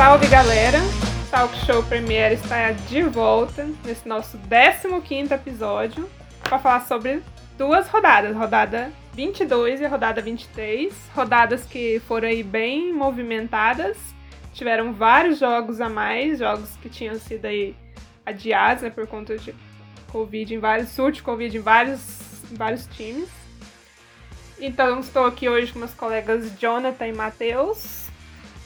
Salve galera! Talk Show Premiere está de volta nesse nosso 15 episódio para falar sobre duas rodadas, rodada 22 e rodada 23, rodadas que foram aí bem movimentadas, tiveram vários jogos a mais, jogos que tinham sido aí adiados, né, por conta de Covid em vários surtos de Covid em vários, em vários times. Então estou aqui hoje com meus colegas Jonathan e Matheus.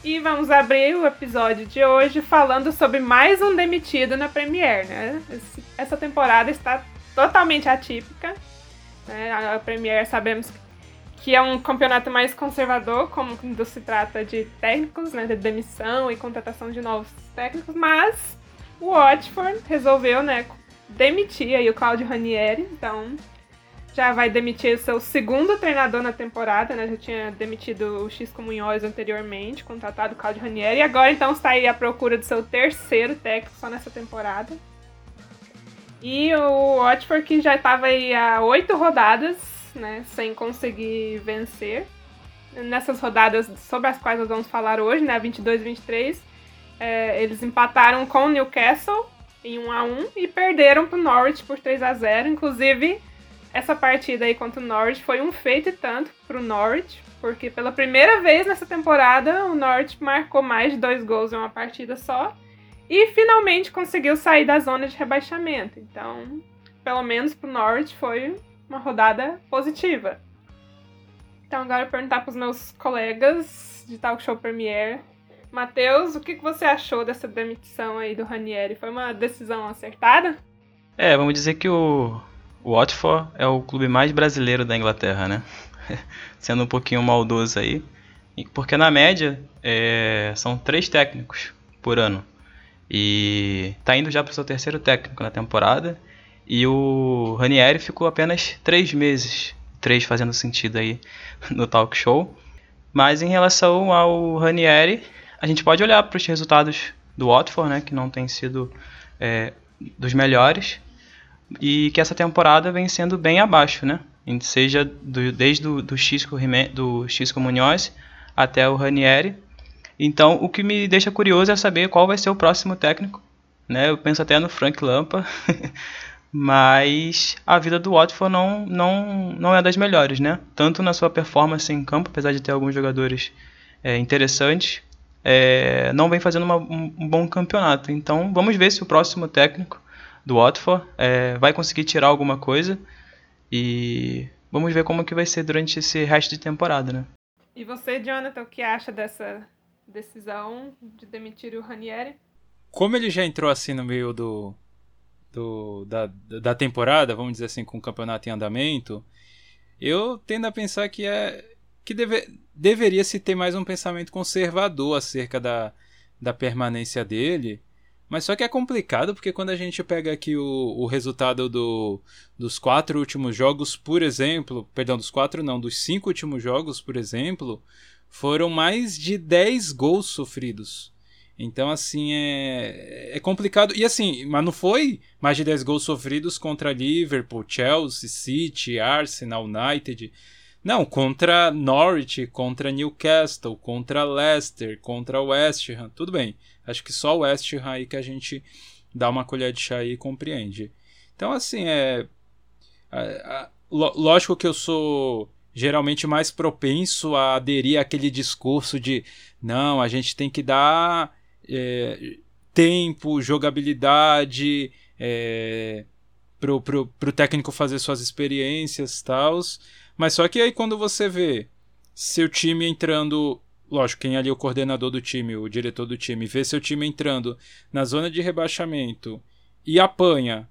E vamos abrir o episódio de hoje falando sobre mais um demitido na Premiere, né? Essa temporada está totalmente atípica. Né? A Premiere sabemos que é um campeonato mais conservador, como quando se trata de técnicos, né? De demissão e contratação de novos técnicos, mas o Watford resolveu, né, demitir aí o Claudio Ranieri, então já vai demitir seu segundo treinador na temporada, né? Já tinha demitido o Xisco Munhoz anteriormente, contratado o Claudio Ranieri, e agora então está aí à procura do seu terceiro técnico só nessa temporada. E o Watford que já estava aí há oito rodadas, né, sem conseguir vencer. Nessas rodadas sobre as quais nós vamos falar hoje, né, 22 e 23, é, eles empataram com o Newcastle em 1 a 1 e perderam para o Norwich por 3 a 0 Inclusive, essa partida aí contra o Norwich foi um feito e tanto para o Norwich, porque pela primeira vez nessa temporada o Norwich marcou mais de dois gols em uma partida só e finalmente conseguiu sair da zona de rebaixamento. Então, pelo menos para o Norwich foi uma rodada positiva. Então agora eu perguntar para os meus colegas de Talk Show Premiere Matheus, o que você achou dessa demissão aí do Ranieri? Foi uma decisão acertada? É, vamos dizer que o, o Watford é o clube mais brasileiro da Inglaterra, né? Sendo um pouquinho maldoso aí. Porque na média é, são três técnicos por ano. E tá indo já para o seu terceiro técnico na temporada. E o Ranieri ficou apenas três meses. Três fazendo sentido aí no talk show. Mas em relação ao Ranieri, a gente pode olhar para os resultados do Watford, né, que não tem sido é, dos melhores, e que essa temporada vem sendo bem abaixo, né? Seja do, desde o do Xisco, do Xisco Munhoz até o Ranieri. Então, o que me deixa curioso é saber qual vai ser o próximo técnico. Né? Eu penso até no Frank Lampa, mas a vida do Watford não, não, não é das melhores, né? Tanto na sua performance em campo, apesar de ter alguns jogadores é, interessantes, é, não vem fazendo uma, um, um, bom campeonato. Então vamos ver se o próximo técnico do Watford é, vai conseguir tirar alguma coisa e vamos ver como que vai ser durante esse resto de temporada, né? E você, Jonathan, o que acha dessa decisão de demitir o Ranieri? Como ele já entrou assim no meio do, do da, da temporada, vamos dizer assim, com o campeonato em andamento, eu tendo a pensar que é que deve, deveria se ter mais um pensamento conservador acerca da, da permanência dele. Mas só que é complicado porque quando a gente pega aqui o, o resultado do, dos quatro últimos jogos, por exemplo, perdão, dos quatro não, dos cinco últimos jogos, por exemplo, foram mais de 10 gols sofridos. Então, assim, é, é complicado. E assim, mas não foi mais de 10 gols sofridos contra Liverpool, Chelsea, City, Arsenal, United. Não, contra Norwich, contra Newcastle, contra Leicester, contra West Ham, tudo bem. Acho que só o West Ham aí que a gente dá uma colher de chá e compreende. Então, assim, é. lógico que eu sou geralmente mais propenso a aderir àquele discurso de não, a gente tem que dar é, tempo, jogabilidade é, pro, pro, pro técnico fazer suas experiências e tal. Mas só que aí quando você vê seu time entrando. Lógico, quem é ali o coordenador do time, o diretor do time, vê seu time entrando na zona de rebaixamento e apanha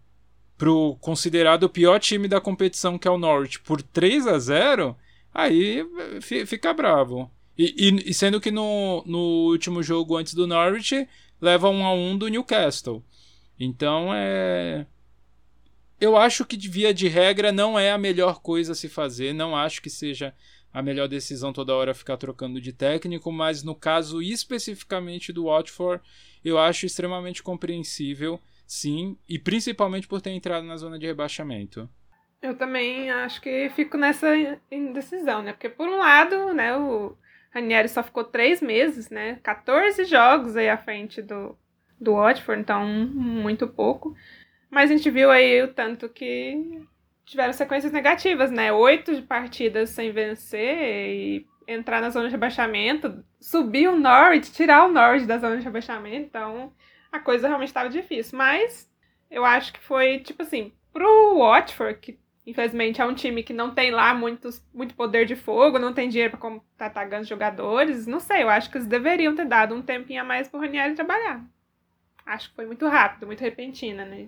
pro considerado o pior time da competição, que é o Norwich, por 3 a 0 aí fica bravo. E, e, e, sendo que no, no último jogo antes do Norwich, leva 1 a 1 do Newcastle. Então é eu acho que via de regra não é a melhor coisa a se fazer, não acho que seja a melhor decisão toda hora ficar trocando de técnico, mas no caso especificamente do Watford, eu acho extremamente compreensível, sim, e principalmente por ter entrado na zona de rebaixamento. Eu também acho que fico nessa indecisão, né? Porque por um lado, né, o Ranieri só ficou três meses, né? 14 jogos aí à frente do, do Watford, então muito pouco. Mas a gente viu aí o tanto que tiveram sequências negativas, né? Oito partidas sem vencer e entrar na zona de rebaixamento, subir o Norwich, tirar o Norwich da zona de rebaixamento, então a coisa realmente estava difícil. Mas eu acho que foi, tipo assim, pro Watford, que infelizmente é um time que não tem lá muitos, muito poder de fogo, não tem dinheiro para contratar grandes jogadores, não sei, eu acho que eles deveriam ter dado um tempinho a mais pro Ranieri trabalhar. Acho que foi muito rápido, muito repentina, né?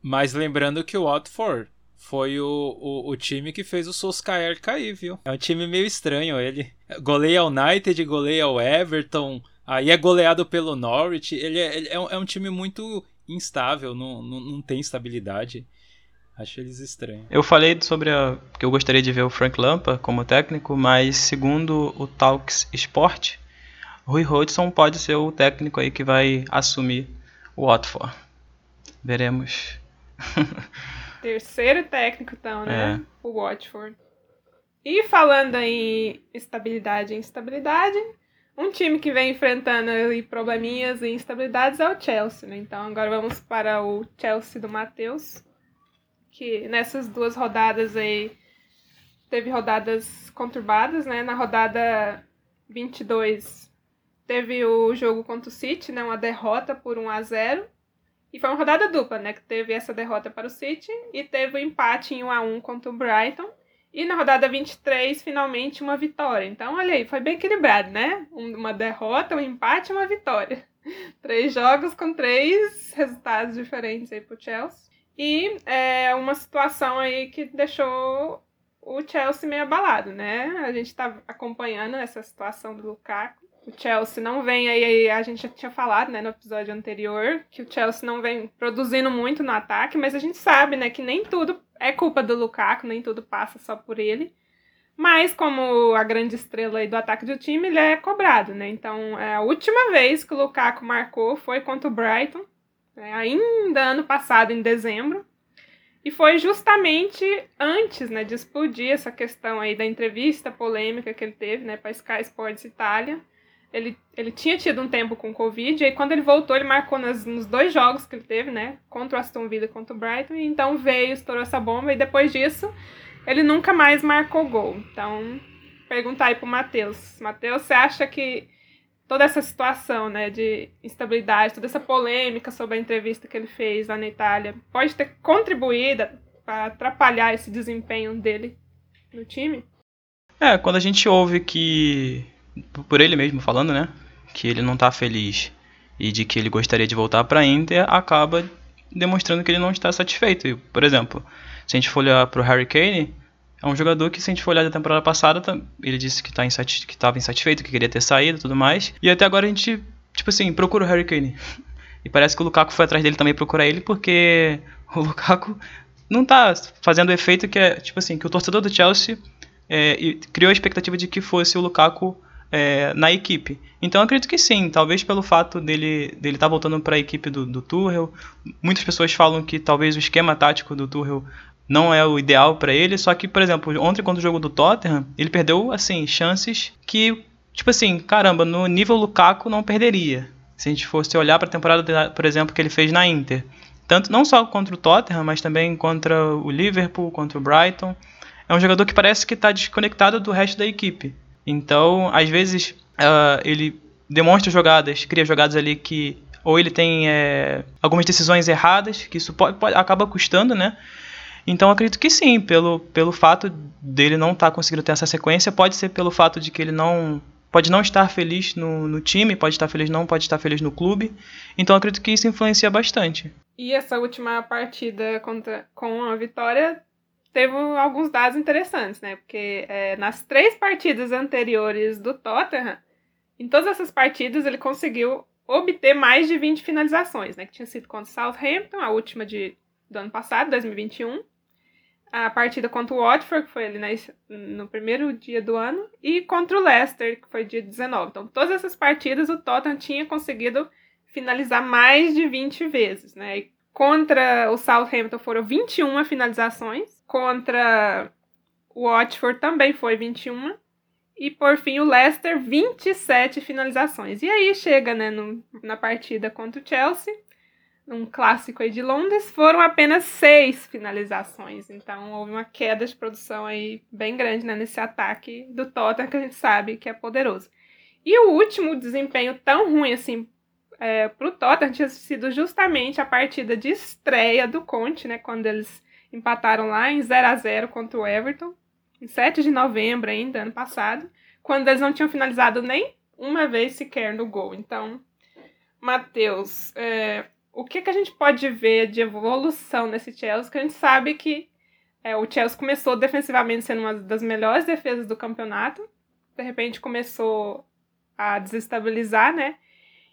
Mas lembrando que o Watford foi o, o, o, time que fez o Solskjaer cair, viu? É um time meio estranho ele. Goleia o United, goleia o Everton, aí é goleado pelo Norwich. Ele é, ele é, um, é um time muito instável, não, não, não tem estabilidade. Acho eles estranhos. Eu falei sobre a, que eu gostaria de ver o Frank Lampa como técnico, mas segundo o Talks Sport, Rui Hodgson pode ser o técnico aí que vai assumir o Watford. Veremos. Terceiro técnico, então, né? É. O Watford. E falando em estabilidade e instabilidade, um time que vem enfrentando probleminhas e instabilidades é o Chelsea, né? Então agora vamos para o Chelsea do Matheus, que nessas duas rodadas aí teve rodadas conturbadas, né? Na rodada 22 teve o jogo contra o City, né? Uma derrota por 1 a 0 e foi uma rodada dupla, né? Que teve essa derrota para o City e teve o um empate em 1 a 1 contra o Brighton. E na rodada 23, finalmente, uma vitória. Então, olha aí, foi bem equilibrado, né? Uma derrota, um empate e uma vitória. Três jogos com três resultados diferentes aí pro Chelsea. E é uma situação aí que deixou o Chelsea meio abalado, né? A gente tá acompanhando essa situação do Lukaku o Chelsea não vem aí, a gente já tinha falado, né, no episódio anterior, que o Chelsea não vem produzindo muito no ataque, mas a gente sabe, né, que nem tudo é culpa do Lukaku, nem tudo passa só por ele. Mas como a grande estrela aí do ataque do time, ele é cobrado, né? Então, é a última vez que o Lukaku marcou foi contra o Brighton, né, ainda ano passado, em dezembro. E foi justamente antes, né, de explodir essa questão aí da entrevista polêmica que ele teve, né, para Sky Sports Itália, ele, ele tinha tido um tempo com Covid, e aí quando ele voltou, ele marcou nas, nos dois jogos que ele teve, né? Contra o Aston Villa e contra o Brighton, e então veio, estourou essa bomba, e depois disso, ele nunca mais marcou gol. Então, perguntar aí pro Matheus. Matheus, você acha que toda essa situação, né, de instabilidade, toda essa polêmica sobre a entrevista que ele fez lá na Itália, pode ter contribuído para atrapalhar esse desempenho dele no time? É, quando a gente ouve que por ele mesmo falando, né, que ele não está feliz e de que ele gostaria de voltar para a Inter, acaba demonstrando que ele não está satisfeito. E, por exemplo, se a gente for olhar para o Harry Kane, é um jogador que, se a gente for olhar da temporada passada, tá, ele disse que tá estava insatisfeito, que queria ter saído e tudo mais. E até agora a gente, tipo assim, procura o Harry Kane. E parece que o Lukaku foi atrás dele também procurar ele, porque o Lukaku não tá fazendo o efeito que é, tipo assim, que o torcedor do Chelsea é, criou a expectativa de que fosse o Lukaku é, na equipe. Então acredito que sim, talvez pelo fato dele dele estar tá voltando para a equipe do, do Tuchel. Muitas pessoas falam que talvez o esquema tático do Tuchel não é o ideal para ele, só que, por exemplo, ontem quando o jogo do Tottenham, ele perdeu assim chances que, tipo assim, caramba, no nível Lukaku não perderia. Se a gente fosse olhar para a temporada, por exemplo, que ele fez na Inter, tanto não só contra o Tottenham, mas também contra o Liverpool, contra o Brighton. É um jogador que parece que está desconectado do resto da equipe. Então, às vezes, uh, ele demonstra jogadas, cria jogadas ali que ou ele tem é, algumas decisões erradas, que isso pode, pode, acaba custando, né? Então acredito que sim, pelo, pelo fato dele não estar tá conseguindo ter essa sequência, pode ser pelo fato de que ele não pode não estar feliz no, no time, pode estar feliz não, pode estar feliz no clube. Então acredito que isso influencia bastante. E essa última partida contra, com a vitória teve alguns dados interessantes, né? Porque é, nas três partidas anteriores do Tottenham, em todas essas partidas ele conseguiu obter mais de 20 finalizações, né? Que tinha sido contra o Southampton, a última de, do ano passado, 2021. A partida contra o Watford, que foi ali no primeiro dia do ano, e contra o Leicester, que foi dia 19. Então, todas essas partidas o Tottenham tinha conseguido finalizar mais de 20 vezes, né? E contra o Southampton foram 21 finalizações Contra o Watford também foi 21. E por fim o Leicester, 27 finalizações. E aí chega né, no, na partida contra o Chelsea, um clássico aí de Londres, foram apenas seis finalizações. Então houve uma queda de produção aí bem grande né, nesse ataque do Tottenham, que a gente sabe que é poderoso. E o último desempenho tão ruim assim é, para o Tottenham tinha sido justamente a partida de estreia do Conte, né, quando eles empataram lá em 0 a 0 contra o Everton, em 7 de novembro ainda, ano passado, quando eles não tinham finalizado nem uma vez sequer no gol. Então, Matheus, é, o que, que a gente pode ver de evolução nesse Chelsea? Que a gente sabe que é, o Chelsea começou defensivamente sendo uma das melhores defesas do campeonato, de repente começou a desestabilizar, né?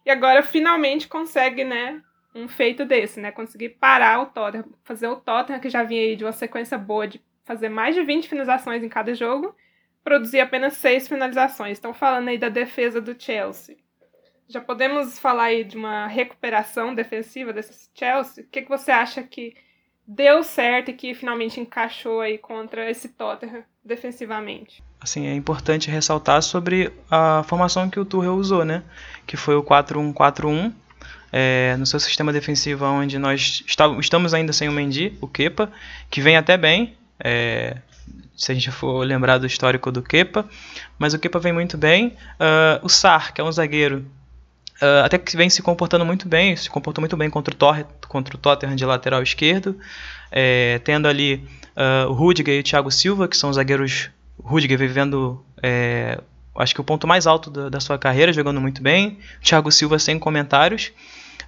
E agora finalmente consegue, né, um feito desse, né? Conseguir parar o Tottenham, fazer o Tottenham, que já vinha aí de uma sequência boa de fazer mais de 20 finalizações em cada jogo, produzir apenas seis finalizações. Estão falando aí da defesa do Chelsea. Já podemos falar aí de uma recuperação defensiva desse Chelsea? O que, que você acha que deu certo e que finalmente encaixou aí contra esse Tottenham defensivamente? Assim, é importante ressaltar sobre a formação que o Tuchel usou, né? Que foi o 4-1-4-1. É, no seu sistema defensivo, onde nós estamos ainda sem o Mendy, o Kepa, que vem até bem, é, se a gente for lembrar do histórico do Kepa, mas o Kepa vem muito bem. Uh, o Sar, que é um zagueiro Uh, até que vem se comportando muito bem, se comportou muito bem contra o, Tor contra o Tottenham de lateral esquerdo, é, tendo ali uh, o Rudiger e o Thiago Silva, que são zagueiros. Rudiger vivendo, é, acho que o ponto mais alto da, da, sua carreira, jogando muito bem. Thiago Silva sem comentários.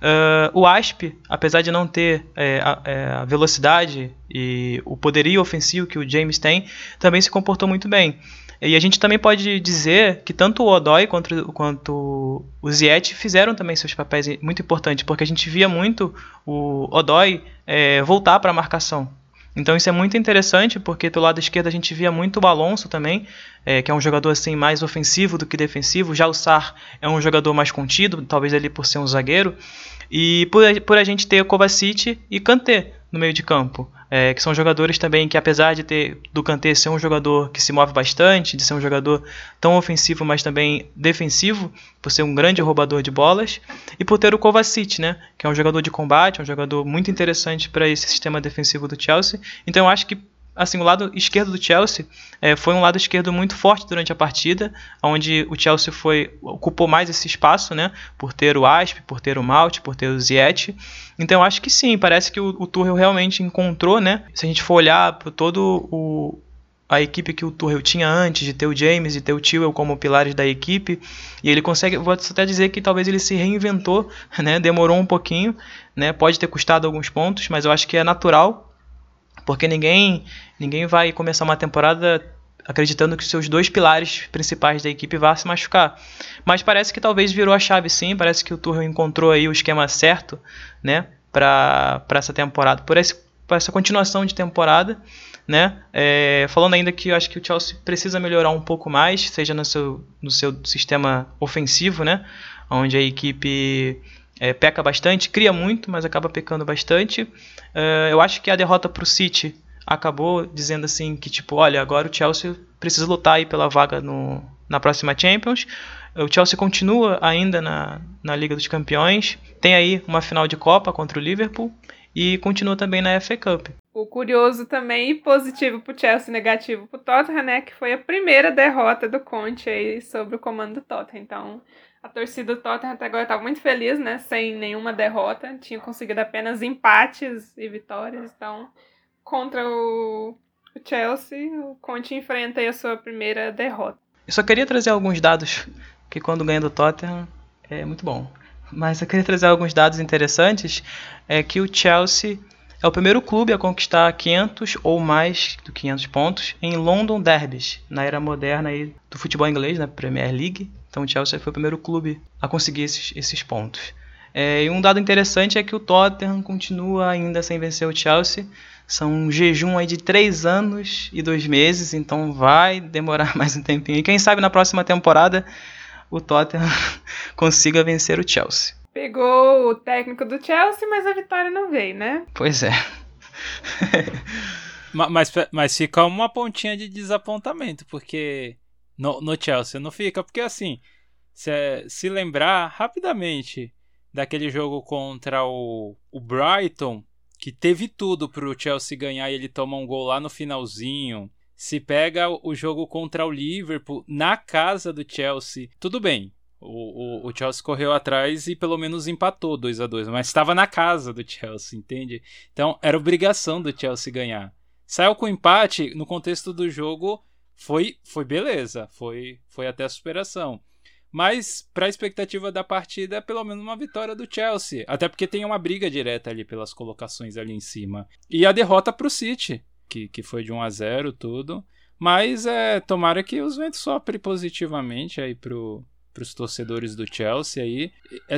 Uh, o Asp, apesar de não ter é, a, é, a, velocidade e o poderio ofensivo que o James tem, também se comportou muito bem. E a gente também pode dizer que tanto o Odoi quanto, quanto o Ziet fizeram também seus papéis muito importantes, porque a gente via muito o Odoi é, voltar para a marcação. Então isso é muito interessante, porque do lado esquerdo a gente via muito o Alonso também, é, que é um jogador assim mais ofensivo do que defensivo. Já o Sar é um jogador mais contido, talvez ele por ser um zagueiro. E por, por a gente ter Kovacic e Kanté no meio de campo é, que são jogadores também que, apesar de ter do Kanté ser um jogador que se move bastante, de ser um jogador tão ofensivo, mas também defensivo, por ser um grande roubador de bolas, e por ter o Kovacic, né, que é um jogador de combate, um jogador muito interessante para esse sistema defensivo do Chelsea. Então eu acho que assim, o lado esquerdo do Chelsea é, foi um lado esquerdo muito forte durante a partida, onde o Chelsea foi ocupou mais esse espaço, né, por ter o Asp, por ter o Malt, por ter o Ziet. Então acho que sim, parece que o, o Tuchel realmente encontrou, né? Se a gente for olhar para todo o a equipe que o Tuchel tinha antes de ter o James e ter o Tewell como pilares da equipe, e ele consegue, vou até dizer que talvez ele se reinventou, né? Demorou um pouquinho, né? Pode ter custado alguns pontos, mas eu acho que é natural porque ninguém, ninguém vai começar uma temporada acreditando que seus dois pilares principais da equipe vão se machucar. Mas parece que talvez virou a chave sim, parece que o Tuchel encontrou aí o esquema certo, né, para essa temporada, por, esse, por essa continuação de temporada, né, é, falando ainda que eu acho que o Chelsea precisa melhorar um pouco mais, seja no seu, no seu sistema ofensivo, né, onde a equipe é, peca bastante, cria muito, mas acaba pecando bastante. Uh, eu acho que a derrota para o City acabou dizendo assim que tipo, olha, agora o Chelsea precisa lutar aí pela vaga no, na próxima Champions. O Chelsea continua ainda na, na Liga dos Campeões, tem aí uma final de Copa contra o Liverpool e continua também na FA Cup. O curioso também positivo para o Chelsea, negativo para o Tottenham, né, que foi a primeira derrota do Conte aí sobre o comando do Tottenham. Então, a torcida do Tottenham até agora estava muito feliz, né? Sem nenhuma derrota. Tinha conseguido apenas empates e vitórias. Então, contra o, Chelsea, o Conte enfrenta aí a sua primeira derrota. Eu só queria trazer alguns dados, que quando ganha do Tottenham é muito bom. Mas eu queria trazer alguns dados interessantes. É que o Chelsea é o primeiro clube a conquistar 500 ou mais do 500 pontos em London Derbys, na era moderna aí do futebol inglês, na Premier League. Então o Chelsea foi o primeiro clube a conseguir esses, esses pontos. É, e um dado interessante é que o Tottenham continua ainda sem vencer o Chelsea. São um jejum aí de 3 anos e 2 meses, então vai demorar mais um tempinho. E quem sabe na próxima temporada o Tottenham consiga vencer o Chelsea. Pegou o técnico do Chelsea, mas a vitória não veio, né? Pois é. mas, mas fica uma pontinha de desapontamento, porque no, no Chelsea, não fica? Porque assim, se, se lembrar rapidamente daquele jogo contra o, o Brighton, que teve tudo para o Chelsea ganhar e ele toma um gol lá no finalzinho. Se pega o jogo contra o Liverpool na casa do Chelsea, tudo bem. O, o, o Chelsea correu atrás e pelo menos empatou 2 a 2 mas estava na casa do Chelsea, entende? Então era obrigação do Chelsea ganhar. Saiu com empate no contexto do jogo, foi, foi beleza, foi, foi até a superação. Mas para a expectativa da partida é pelo menos uma vitória do Chelsea, até porque tem uma briga direta ali pelas colocações ali em cima. E a derrota para o City, que, que foi de 1 a 0 tudo. Mas é, tomara que os ventos soprem positivamente aí pro, para os torcedores do Chelsea aí.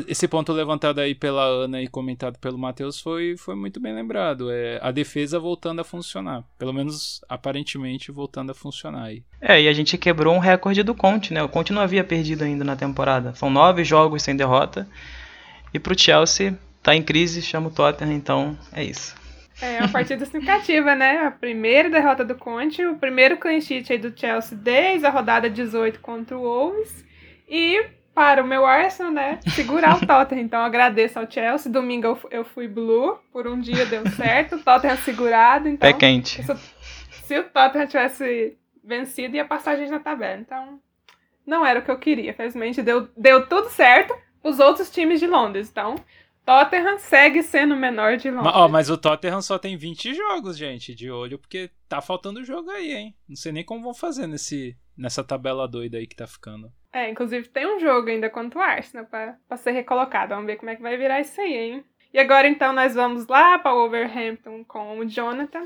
Esse ponto levantado aí pela Ana e comentado pelo Matheus foi, foi muito bem lembrado. É a defesa voltando a funcionar. Pelo menos aparentemente voltando a funcionar aí. É, e a gente quebrou um recorde do Conte, né? O Conte não havia perdido ainda na temporada. São nove jogos sem derrota. E para o Chelsea, tá em crise, chama o Tottenham, então é isso. É uma partida significativa, né? A primeira derrota do Conte, o primeiro clean sheet aí do Chelsea desde a rodada 18 contra o Wolves. E para o meu Arsenal, né, segurar o Tottenham. Então agradeço ao Chelsea. Domingo eu fui blue, por um dia deu certo. O Tottenham segurado, então. Pé quente. Se, se o Tottenham tivesse vencido, ia passar a gente na tabela. Então, não era o que eu queria. Felizmente deu, deu tudo certo os outros times de Londres. Então, Tottenham segue sendo o menor de Londres. Mas, ó, mas o Tottenham só tem 20 jogos, gente, de olho, porque tá faltando jogo aí, hein? Não sei nem como vão fazer nesse, nessa tabela doida aí que tá ficando. É, inclusive tem um jogo ainda contra o Arsenal pra, pra ser recolocado. Vamos ver como é que vai virar isso aí, hein? E agora então nós vamos lá para o Wolverhampton com o Jonathan.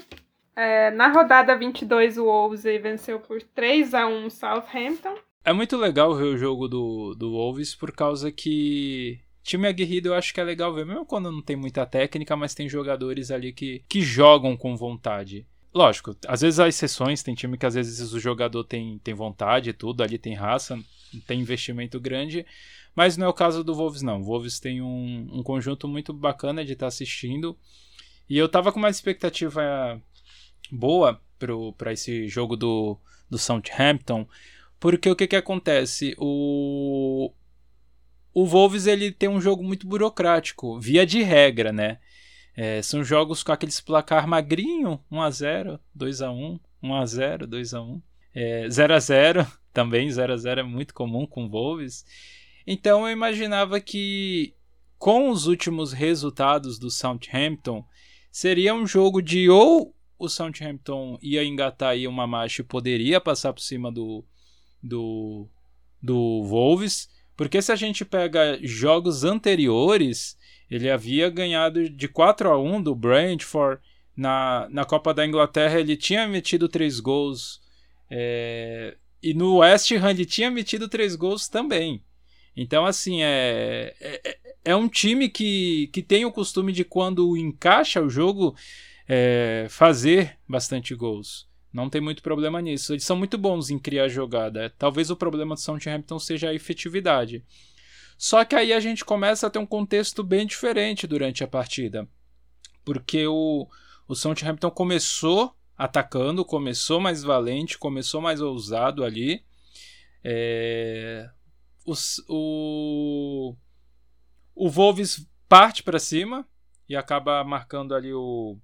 É, na rodada 22 o Wolves venceu por 3 a 1 o Southampton. É muito legal ver o jogo do, do Wolves por causa que time aguerrido eu acho que é legal ver, mesmo quando não tem muita técnica, mas tem jogadores ali que, que jogam com vontade. Lógico, às vezes há exceções, tem time que às vezes o jogador tem, tem vontade e tudo, ali tem raça, tem investimento grande, mas não é o caso do Wolves não. O Wolves tem um, um conjunto muito bacana de estar tá assistindo, e eu tava com uma expectativa boa para esse jogo do, do Southampton, porque o que que acontece? O, o Wolves ele tem um jogo muito burocrático, via de regra, né? É, são jogos com aqueles placar magrinho, 1x0, 2x1, 1x0, 2x1, é, 0x0, também 0x0 é muito comum com Wolves. Então eu imaginava que com os últimos resultados do Southampton, seria um jogo de ou o Southampton ia engatar aí uma marcha e poderia passar por cima do, do, do Wolves, porque se a gente pega jogos anteriores, ele havia ganhado de 4 a 1 do Brentford. Na, na Copa da Inglaterra ele tinha metido três gols. É, e no West Ham ele tinha metido três gols também. Então, assim, é, é, é um time que, que tem o costume de, quando encaixa o jogo, é, fazer bastante gols. Não tem muito problema nisso. Eles são muito bons em criar jogada. Talvez o problema do Southampton seja a efetividade. Só que aí a gente começa a ter um contexto bem diferente durante a partida. Porque o, o Southampton começou atacando, começou mais valente, começou mais ousado ali. É, o, o Wolves parte para cima e acaba marcando ali o,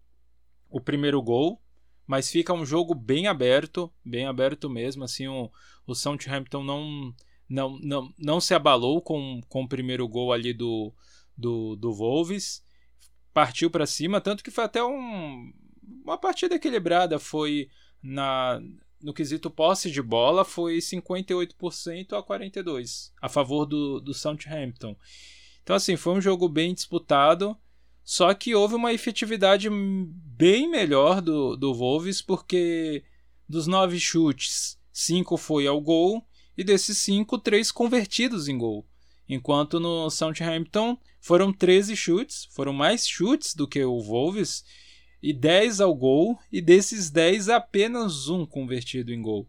o primeiro gol. Mas fica um jogo bem aberto, bem aberto mesmo. Assim, o, o Southampton não não, não, não se abalou com, com o primeiro gol ali do, do, do Wolves, partiu para cima, tanto que foi até um, uma partida equilibrada, foi na no quesito posse de bola foi 58% a 42 a favor do, do Southampton. Então assim, foi um jogo bem disputado, só que houve uma efetividade bem melhor do, do Wolves, porque dos nove chutes, cinco foi ao gol e desses cinco, três convertidos em gol. Enquanto no Southampton foram 13 chutes, foram mais chutes do que o Wolves, e 10 ao gol, e desses 10 apenas um convertido em gol.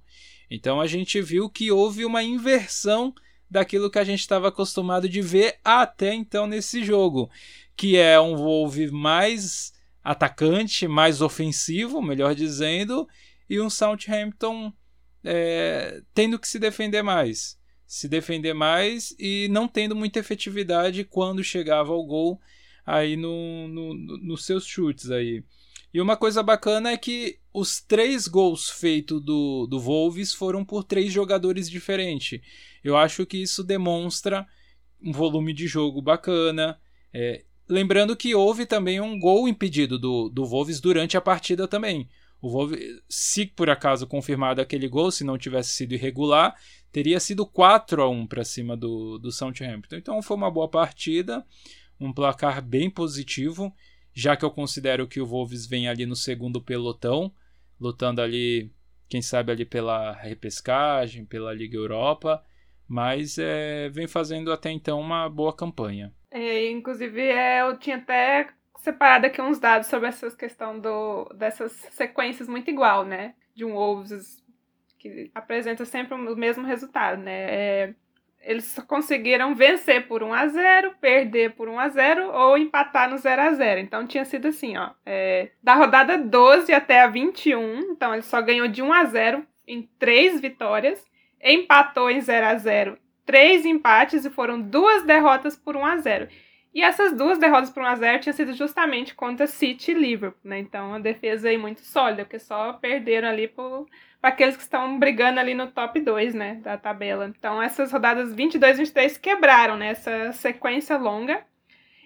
Então a gente viu que houve uma inversão daquilo que a gente estava acostumado de ver até então nesse jogo, que é um Wolves mais atacante, mais ofensivo, melhor dizendo, e um Southampton é, tendo que se defender mais. Se defender mais e não tendo muita efetividade quando chegava ao gol aí no, no, no, nos seus chutes aí. E uma coisa bacana é que os três gols feitos do, do Wolves foram por três jogadores diferentes. Eu acho que isso demonstra um volume de jogo bacana. É, lembrando que houve também um gol impedido do, do Wolves durante a partida também. O Wolves, se por acaso confirmado aquele gol, se não tivesse sido irregular, teria sido 4 a 1 para cima do, do Southampton. Então foi uma boa partida, um placar bem positivo já que eu considero que o Wolves vem ali no segundo pelotão, lutando ali, quem sabe ali pela repescagem, pela Liga Europa, mas é, vem fazendo até então uma boa campanha. É, inclusive, é, eu tinha até separado aqui uns dados sobre essa questão do, dessas sequências muito igual, né? De um Wolves que apresenta sempre o mesmo resultado, né? É, eles conseguiram vencer por 1 a 0 perder por 1 a 0 ou empatar no 0 a 0 Então tinha sido assim, ó. É, da rodada 12 até a 21, então ele só ganhou de 1 a 0 em três vitórias, empatou em 0 a 0 três empates e foram duas derrotas por 1 a 0 E essas duas derrotas por 1 a 0 tinha sido justamente contra City e Liverpool, né? Então a defesa aí muito sólida, porque só perderam ali por aqueles que estão brigando ali no top 2, né, da tabela. Então, essas rodadas 22 e 23 quebraram, né, essa sequência longa.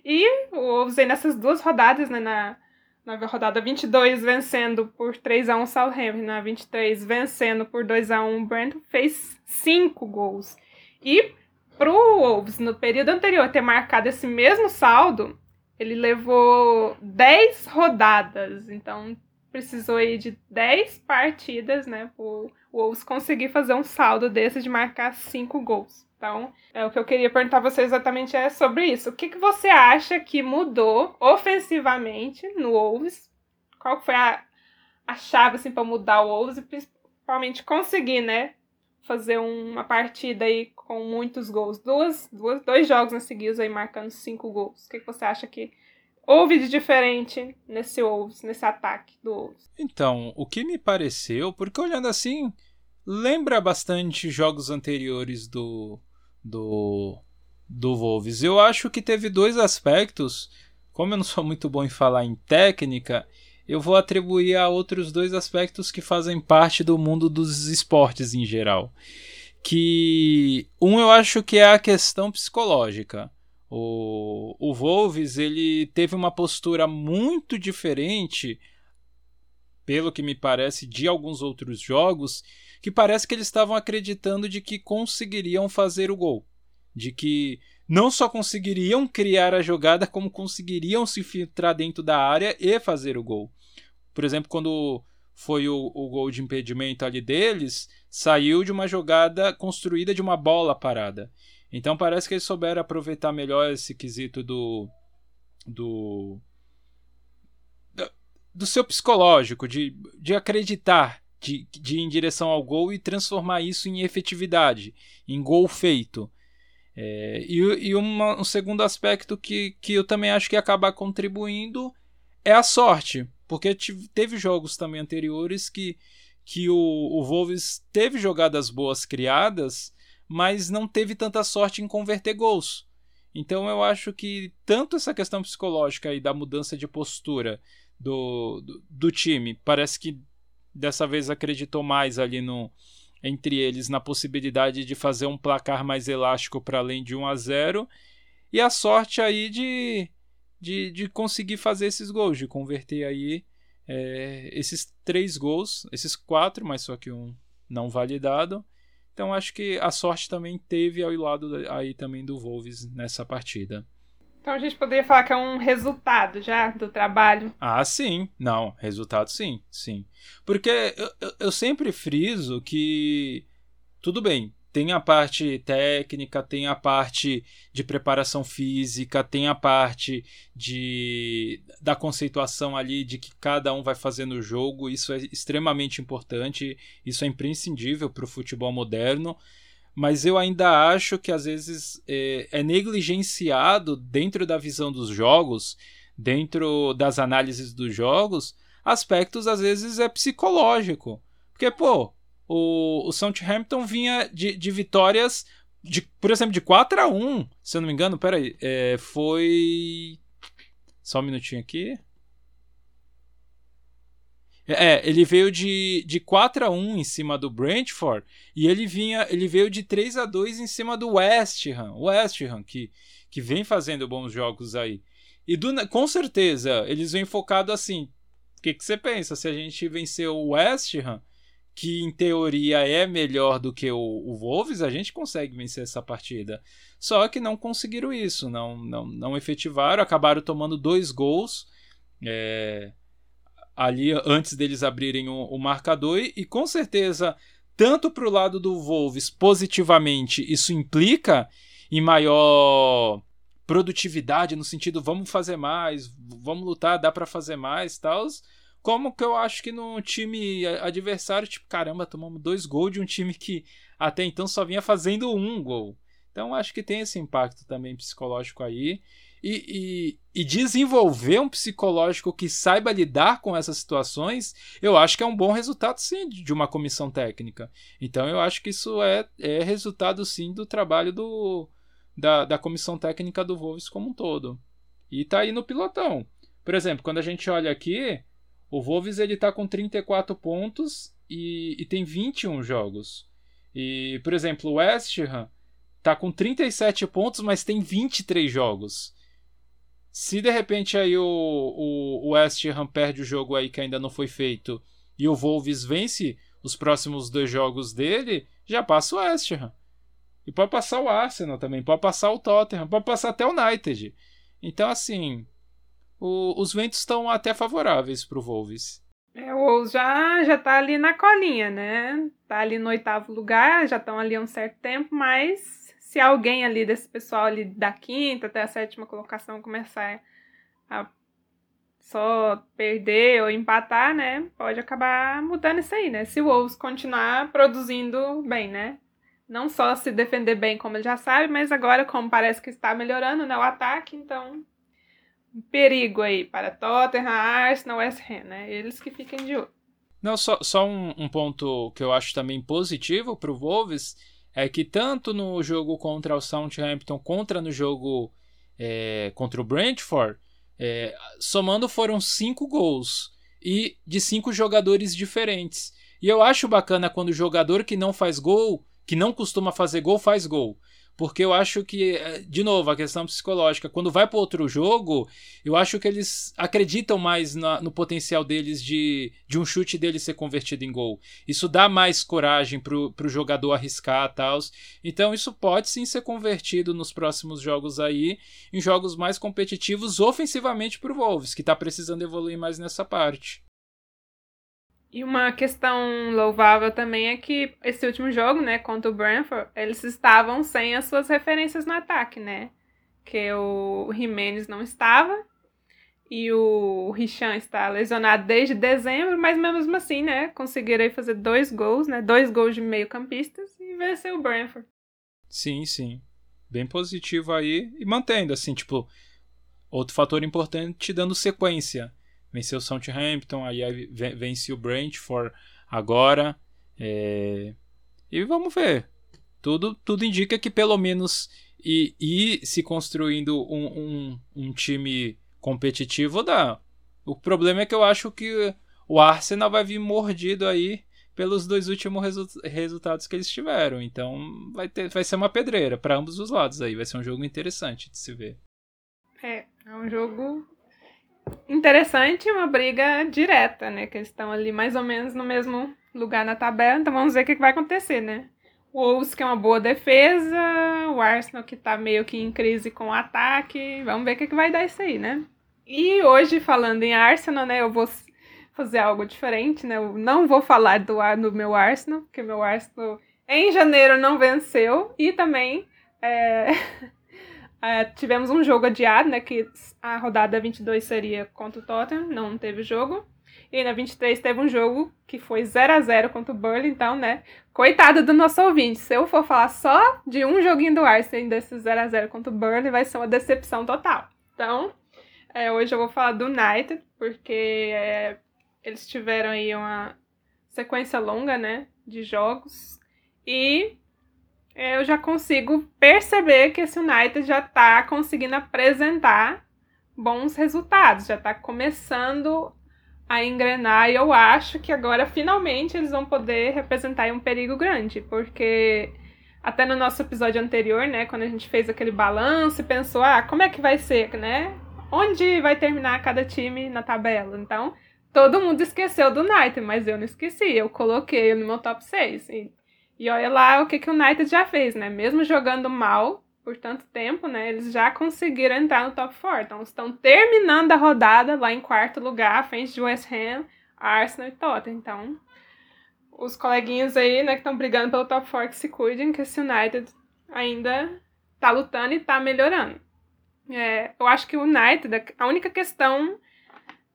E o Wolves aí nessas duas rodadas, né, na, na rodada 22 vencendo por 3 a 1 Southampton, na 23 vencendo por 2 a 1 Brent, fez 5 gols. E pro Wolves, no período anterior, ter marcado esse mesmo saldo, ele levou 10 rodadas. Então, precisou aí de 10 partidas, né, o Wolves conseguir fazer um saldo desse de marcar 5 gols. Então, é, o que eu queria perguntar a você exatamente é sobre isso. O que, que você acha que mudou ofensivamente no Wolves? Qual foi a, a chave assim, para mudar o Wolves e principalmente conseguir, né, fazer uma partida aí com muitos gols? Duas, duas, dois jogos na seguida aí marcando cinco gols. O que, que você acha que houve de diferente nesse Wolves, nesse ataque do Wolves? Então, o que me pareceu, porque olhando assim, lembra bastante jogos anteriores do do do Wolves. Eu acho que teve dois aspectos, como eu não sou muito bom em falar em técnica, eu vou atribuir a outros dois aspectos que fazem parte do mundo dos esportes em geral. Que um eu acho que é a questão psicológica. O, o Wolves ele teve uma postura muito diferente, pelo que me parece, de alguns outros jogos, que parece que eles estavam acreditando de que conseguiriam fazer o gol. De que não só conseguiriam criar a jogada, como conseguiriam se filtrar dentro da área e fazer o gol. Por exemplo, quando foi o, o gol de impedimento ali deles, saiu de uma jogada construída de uma bola parada. Então parece que eles souberam aproveitar melhor esse quesito do. do. do seu psicológico, de, de acreditar, de, de ir em direção ao gol e transformar isso em efetividade, em gol feito. É, e e uma, um segundo aspecto que, que eu também acho que ia acabar contribuindo é a sorte, porque teve jogos também anteriores que, que o, o Wolves teve jogadas boas criadas mas não teve tanta sorte em converter gols. Então eu acho que tanto essa questão psicológica e da mudança de postura do, do, do, time, parece que dessa vez acreditou mais ali no entre eles na possibilidade de fazer um placar mais elástico para além de 1 a 0 e a sorte aí de, de, de conseguir fazer esses gols, de converter aí é, esses três gols, esses quatro, mas só que um não validado então acho que a sorte também teve ao lado aí também do Wolves nessa partida. Então a gente poderia falar que é um resultado já do trabalho. Ah, sim. Não, resultado sim, sim. Porque eu, eu, eu sempre friso que tudo bem, tem a parte técnica, tem a parte de preparação física, tem a parte de da conceituação ali de que cada um vai fazer no jogo. Isso é extremamente importante, isso é imprescindível para o futebol moderno. Mas eu ainda acho que às vezes é, é negligenciado dentro da visão dos jogos, dentro das análises dos jogos, aspectos às vezes é psicológico. Porque, pô, o, o Southampton vinha de, de vitórias, de, por exemplo, de 4 a 1 se eu não me engano, peraí, é, foi... Só um minutinho aqui. É, ele veio de, de 4 a 1 em cima do Brentford e ele vinha, ele veio de 3 a 2 em cima do West Ham, West Ham que, que vem fazendo bons jogos aí. E do, com certeza, eles vêm focado assim. O que, que você pensa? Se a gente vencer o West Ham, que em teoria é melhor do que o, o Wolves, a gente consegue vencer essa partida. Só que não conseguiram isso, não, não, não efetivaram, acabaram tomando dois gols. É, ali antes deles abrirem o, o marcador e, e com certeza tanto para o lado do Wolves positivamente isso implica em maior produtividade no sentido vamos fazer mais vamos lutar dá para fazer mais tal como que eu acho que no time adversário tipo caramba tomamos dois gols de um time que até então só vinha fazendo um gol então acho que tem esse impacto também psicológico aí e, e, e, desenvolver um psicológico que saiba lidar com essas situações, eu acho que é um bom resultado, sim, de uma comissão técnica. Então, eu acho que isso é, é resultado, sim, do trabalho do, da, da comissão técnica do Wolves como um todo. E tá aí no pilotão. Por exemplo, quando a gente olha aqui, o Wolves ele tá com 34 pontos e, e tem 21 jogos. E, por exemplo, o West Ham tá com 37 pontos, mas tem 23 jogos. Se de repente aí o, o, o West Ham perde o jogo aí que ainda não foi feito e o Wolves vence os próximos dois jogos dele, já passa o West Ham. E pode passar o Arsenal também, pode passar o Tottenham, pode passar até o United. Então, assim, o, os ventos estão até favoráveis para o Wolves. É, o Wolves já, já tá ali na colinha, né? Tá ali no oitavo lugar, já estão ali há um certo tempo, mas se alguém ali desse pessoal ali da quinta até a sétima colocação começar a só perder ou empatar, né, pode acabar mudando isso aí, né? Se o Wolves continuar produzindo bem, né? Não só se defender bem, como ele já sabe, mas agora, como parece que está melhorando né, o ataque, então perigo aí para Tottenham, Arsenal, West Ham, né? Eles que fiquem de olho. Não, só, só um, um ponto que eu acho também positivo para o Wolves é que tanto no jogo contra o Southampton, contra no jogo é, contra o Brentford, é, somando foram cinco gols e de cinco jogadores diferentes. E eu acho bacana quando o jogador que não faz gol, que não costuma fazer gol, faz gol. Porque eu acho que, eh, de novo, a questão psicológica, quando vai para outro jogo, eu acho que eles acreditam mais na, no potencial deles de, de um chute deles ser convertido em gol. Isso dá mais coragem para o jogador arriscar tal. Então isso pode sim ser convertido nos próximos jogos aí, em jogos mais competitivos ofensivamente para o Wolves, que está precisando evoluir mais nessa parte. E uma questão louvável também é que esse último jogo, né, contra o Brentford, eles estavam sem as suas referências no ataque, né? Que o Jimenez não estava e o Richan está lesionado desde dezembro, mas mesmo assim, né, conseguiram fazer dois gols, né, dois gols de meio-campistas e vencer o Brentford. Sim, sim. Bem positivo aí e mantendo assim, tipo, outro fator importante dando sequência venceu o Southampton, aí vence o Brentford agora. É... E vamos ver. Tudo, tudo indica que pelo menos e, e se construindo um, um, um time competitivo dá. O problema é que eu acho que o Arsenal vai vir mordido aí pelos dois últimos resu resultados que eles tiveram. Então vai, ter, vai ser uma pedreira para ambos os lados aí. Vai ser um jogo interessante de se ver. É, é um jogo interessante, uma briga direta, né? Que eles estão ali mais ou menos no mesmo lugar na tabela, então vamos ver o que, vai acontecer, né? O Wolves que é uma boa defesa, o Arsenal que tá meio que em crise com o ataque, vamos ver o que, que vai dar isso aí, né? E hoje, falando em Arsenal, né, eu vou fazer algo diferente, né? Eu não vou falar do, do meu Arsenal, porque meu Arsenal em janeiro não venceu, e também é, É, tivemos um jogo adiado, né? Que a rodada 22 seria contra o Tottenham, não teve jogo. E na 23 teve um jogo que foi 0 a 0 contra o Burnley, então, né? Coitado do nosso ouvinte. Se eu for falar só de um joguinho do Arsenal desse 0 a 0 contra o Burnley, vai ser uma decepção total. Então, é, hoje eu vou falar do United, porque é, eles tiveram aí uma sequência longa, né? de jogos e eu já consigo perceber que esse United já está conseguindo apresentar bons resultados, já está começando a engrenar e eu acho que agora finalmente eles vão poder representar um perigo grande, porque até no nosso episódio anterior, né, quando a gente fez aquele balanço e pensou, ah, como é que vai ser, né? Onde vai terminar cada time na tabela? Então, todo mundo esqueceu do United, mas eu não esqueci, eu coloquei no meu top 6. E, e olha lá o que, que o United já fez, né? Mesmo jogando mal por tanto tempo, né? Eles já conseguiram entrar no top 4. Então, estão terminando a rodada lá em quarto lugar, à frente de West Ham, Arsenal e Tottenham. Então, os coleguinhas aí, né, que estão brigando pelo top 4 que se cuidem, que esse United ainda tá lutando e tá melhorando. É, eu acho que o United, a única questão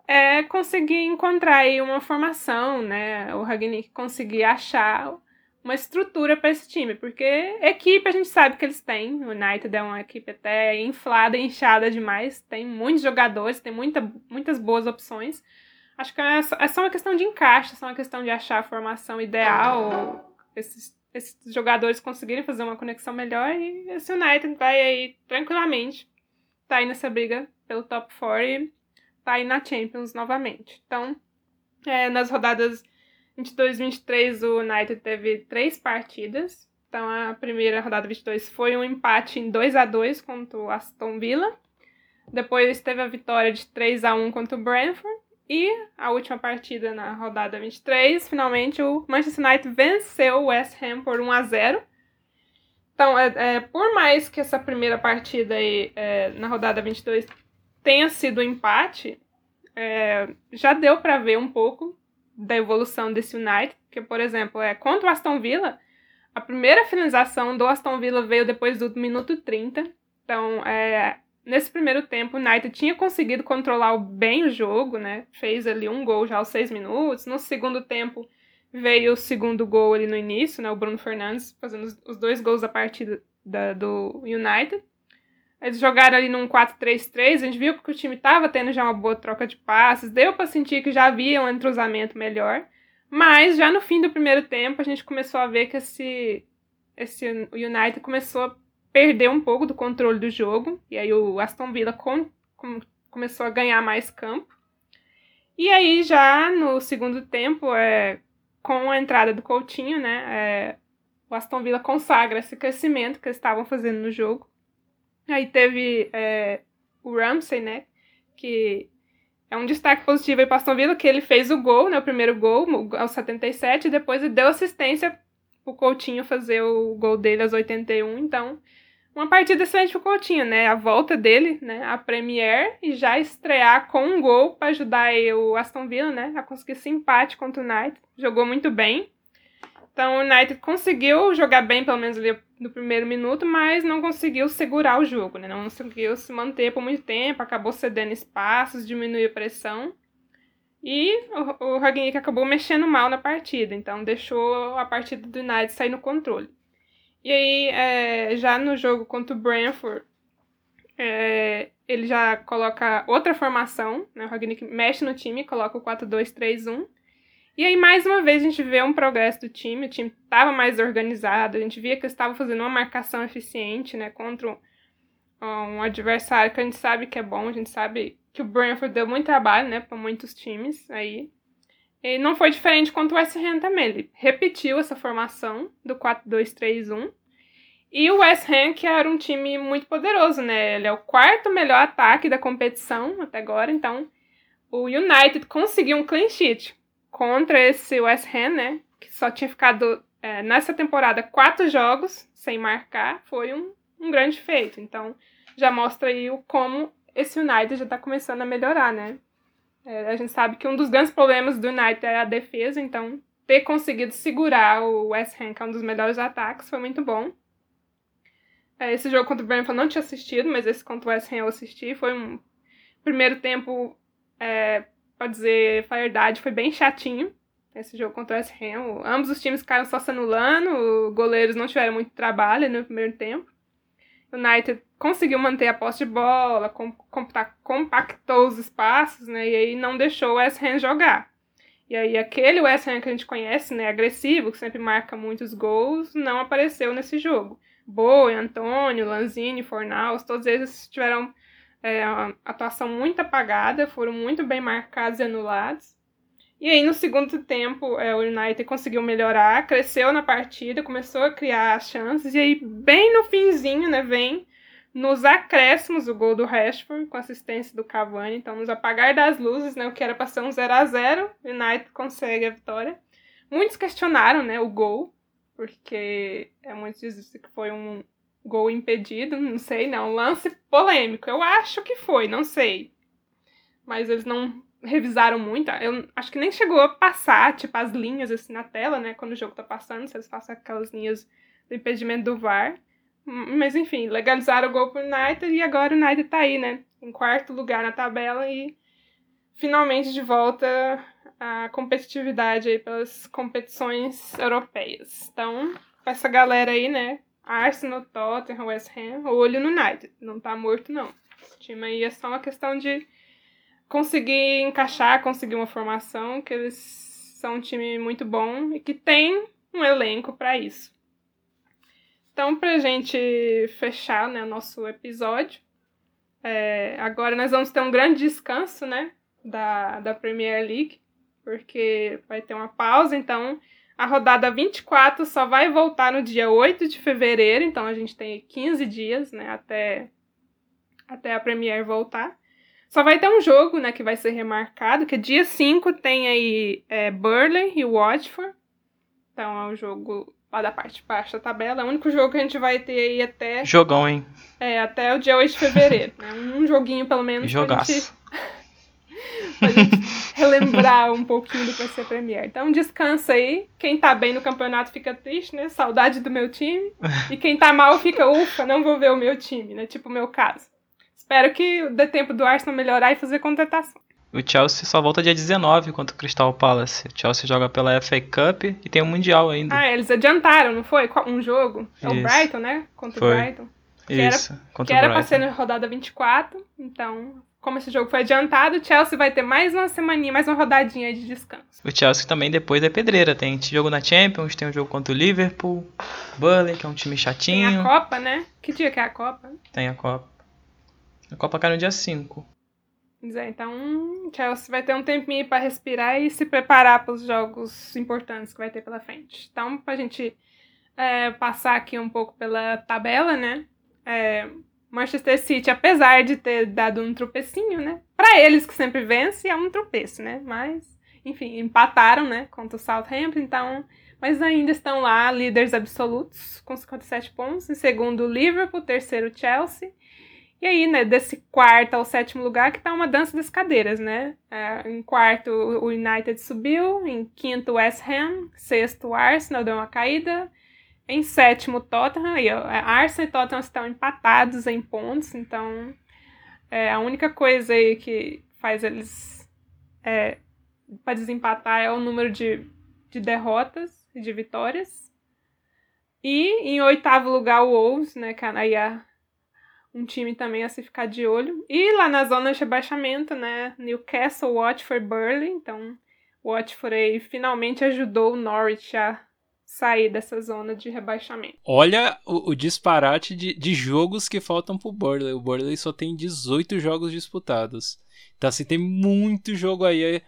é conseguir encontrar aí uma formação, né? O Ragnick conseguir achar uma estrutura para esse time, porque equipe a gente sabe que eles têm. O United é uma equipe até inflada, inchada demais, tem muitos jogadores, tem muita, muitas boas opções. Acho que é só, é só uma questão de encaixe, é só uma questão de achar a formação ideal, esses, esses jogadores conseguirem fazer uma conexão melhor e esse United vai aí tranquilamente tá aí nessa briga pelo top 4 e tá aí na Champions novamente. Então, é, nas rodadas 22 23 o United teve três partidas. Então, a primeira rodada 22 foi um empate em 2 a 2 contra o Aston Villa. Depois teve a vitória de 3 a 1 contra o Brentford. E a última partida na rodada 23, finalmente o Manchester United venceu o West Ham por 1 a 0 então, é, é, por mais que essa primeira partida aí, é, na rodada 22 tenha sido um empate, é, já deu para ver um pouco da evolução desse United, que, por exemplo, é contra o Aston Villa, a primeira finalização do Aston Villa veio depois do minuto 30. Então, é, nesse primeiro tempo, o United tinha conseguido controlar bem o jogo, né? Fez ali um gol já aos seis minutos. No segundo tempo, veio o segundo gol ali no início, né? O Bruno Fernandes fazendo os dois gols da partida da, do United. Eles jogaram ali num 4-3-3, a gente viu que o time estava tendo já uma boa troca de passes, deu para sentir que já havia um entrosamento melhor. Mas já no fim do primeiro tempo a gente começou a ver que esse, esse United começou a perder um pouco do controle do jogo. E aí o Aston Villa com, com, começou a ganhar mais campo. E aí já no segundo tempo, é, com a entrada do Coutinho, né, é, o Aston Villa consagra esse crescimento que eles estavam fazendo no jogo. Aí teve é, o Ramsey, né, que é um destaque positivo aí para Aston Villa, que ele fez o gol, né, o primeiro gol aos 77, e depois deu assistência o Coutinho fazer o gol dele aos 81, então uma partida excelente pro Coutinho, né? A volta dele, né? A Premier e já estrear com um gol para ajudar o Aston Villa, né? A conseguir esse empate contra o United. Jogou muito bem. Então o United conseguiu jogar bem, pelo menos ali no primeiro minuto, mas não conseguiu segurar o jogo, né? Não conseguiu se manter por muito tempo, acabou cedendo espaços, diminuiu a pressão. E o, Ragnick acabou mexendo mal na partida, então deixou a partida do United sair no controle. E aí, é, já no jogo contra o Brentford, é, ele já coloca outra formação, né? O Ragnick mexe no time, coloca o 4-2-3-1. E aí, mais uma vez, a gente vê um progresso do time. O time estava mais organizado, a gente via que eles estavam fazendo uma marcação eficiente, né? Contra um, adversário que a gente sabe que é bom, a gente sabe que o Brentford deu muito trabalho, né? Para muitos times aí. E não foi diferente quanto o West Ham também. Ele repetiu essa formação do 4-2-3-1. E o West Ham, que era um time muito poderoso, né? Ele é o quarto melhor ataque da competição até agora. Então, o United conseguiu um clean sheet contra esse West Ham, né? Que só tinha ficado é, nessa temporada quatro jogos sem marcar. Foi um, um grande feito. Então, já mostra aí o como esse United já está começando a melhorar, né? É, a gente sabe que um dos grandes problemas do United é a defesa, então ter conseguido segurar o West Ham, que é um dos melhores ataques, foi muito bom. É, esse jogo contra o Brentford eu não tinha assistido, mas esse contra o West Ham eu assisti. Foi um primeiro tempo, é, pode dizer, a verdade, foi bem chatinho. Esse jogo contra o West Ham. Ambos os times ficaram só se anulando, os goleiros não tiveram muito trabalho no primeiro tempo. O United conseguiu manter a posse de bola, compactou os espaços, né? E aí não deixou o West Ham jogar. E aí aquele West Ham que a gente conhece, né, agressivo, que sempre marca muitos gols, não apareceu nesse jogo. Boa, Antônio, Lanzini, Fornaus, todos eles tiveram é, atuação muito apagada, foram muito bem marcados e anulados. E aí, no segundo tempo, é, o United conseguiu melhorar, cresceu na partida, começou a criar chances, e aí, bem no finzinho, né, vem nos acréscimos o gol do Rashford, com assistência do Cavani. Então, nos apagar das luzes, né, o que era para ser um 0 a 0 o United consegue a vitória. Muitos questionaram né, o gol, porque é, muitos dizem que foi um gol impedido, não sei, não. Lance polêmico. Eu acho que foi, não sei. Mas eles não revisaram muito. Eu acho que nem chegou a passar, tipo, as linhas assim na tela, né? Quando o jogo tá passando, se eles passam aquelas linhas do impedimento do VAR. Mas enfim, legalizaram o gol pro United e agora o United tá aí, né? Em quarto lugar na tabela e finalmente de volta à competitividade aí pelas competições europeias. Então, essa galera aí, né? Arsenal, Tottenham, West Ham, olho no United. Não tá morto, não. Esse time aí é só uma questão de conseguir encaixar, conseguir uma formação, que eles são um time muito bom e que tem um elenco para isso. Então, para a gente fechar né, o nosso episódio, é, agora nós vamos ter um grande descanso né, da, da Premier League, porque vai ter uma pausa, então a rodada 24 só vai voltar no dia 8 de fevereiro, então a gente tem 15 dias né, até, até a Premier voltar. Só vai ter um jogo, né, que vai ser remarcado, que é dia 5 tem aí é, Burley e Watford. Então é um jogo lá da parte de baixo da tabela. É o único jogo que a gente vai ter aí até. Jogão, hein? É, até o dia 8 de fevereiro. Né? Um joguinho, pelo menos. Jogaço. Pra gente, pra relembrar um pouquinho do a Premier. Então descansa aí. Quem tá bem no campeonato fica triste, né? Saudade do meu time. E quem tá mal fica, ufa, não vou ver o meu time, né? Tipo o meu caso. Espero que dê tempo do Arsenal melhorar e fazer contratação. O Chelsea só volta dia 19 contra o Crystal Palace. O Chelsea joga pela FA Cup e tem o um Mundial ainda. Ah, eles adiantaram, não foi? Um jogo? É o Brighton, né? Contra foi. o Brighton. Que Isso, era, contra que era o pra Brighton. ser na rodada 24. Então, como esse jogo foi adiantado, o Chelsea vai ter mais uma semaninha, mais uma rodadinha de descanso. O Chelsea também depois é pedreira. Tem jogo na Champions, tem um jogo contra o Liverpool, Burnley, que é um time Tem chatinho. a Copa, né? Que dia que é a Copa? Tem a Copa. A Copa cai no dia 5. Pois é, então o Chelsea vai ter um tempinho para respirar e se preparar para os jogos importantes que vai ter pela frente. Então, para a gente é, passar aqui um pouco pela tabela, né? É, Manchester City, apesar de ter dado um tropecinho, né? Para eles que sempre vencem, é um tropeço, né? Mas, enfim, empataram, né? Contra o Southampton, então. Mas ainda estão lá líderes absolutos, com 57 pontos. Em segundo, Liverpool. Terceiro, Chelsea. E aí, né, desse quarto ao sétimo lugar, que tá uma dança das cadeiras, né? É, em quarto, o United subiu. Em quinto, o West Ham. Sexto, o Arsenal deu uma caída. Em sétimo, Tottenham. E, ó, Arsenal e Tottenham estão empatados em pontos. Então, é, a única coisa aí que faz eles é, para desempatar é o número de, de derrotas e de vitórias. E em oitavo lugar, o Wolves, né? Que aí a um time também a se ficar de olho. E lá na zona de rebaixamento, né? Newcastle, Watford, Burley. Então, Watford aí finalmente ajudou o Norwich a sair dessa zona de rebaixamento. Olha o, o disparate de, de, jogos que faltam pro Burley. O Burley só tem 18 jogos disputados. Então, assim, tem muito jogo aí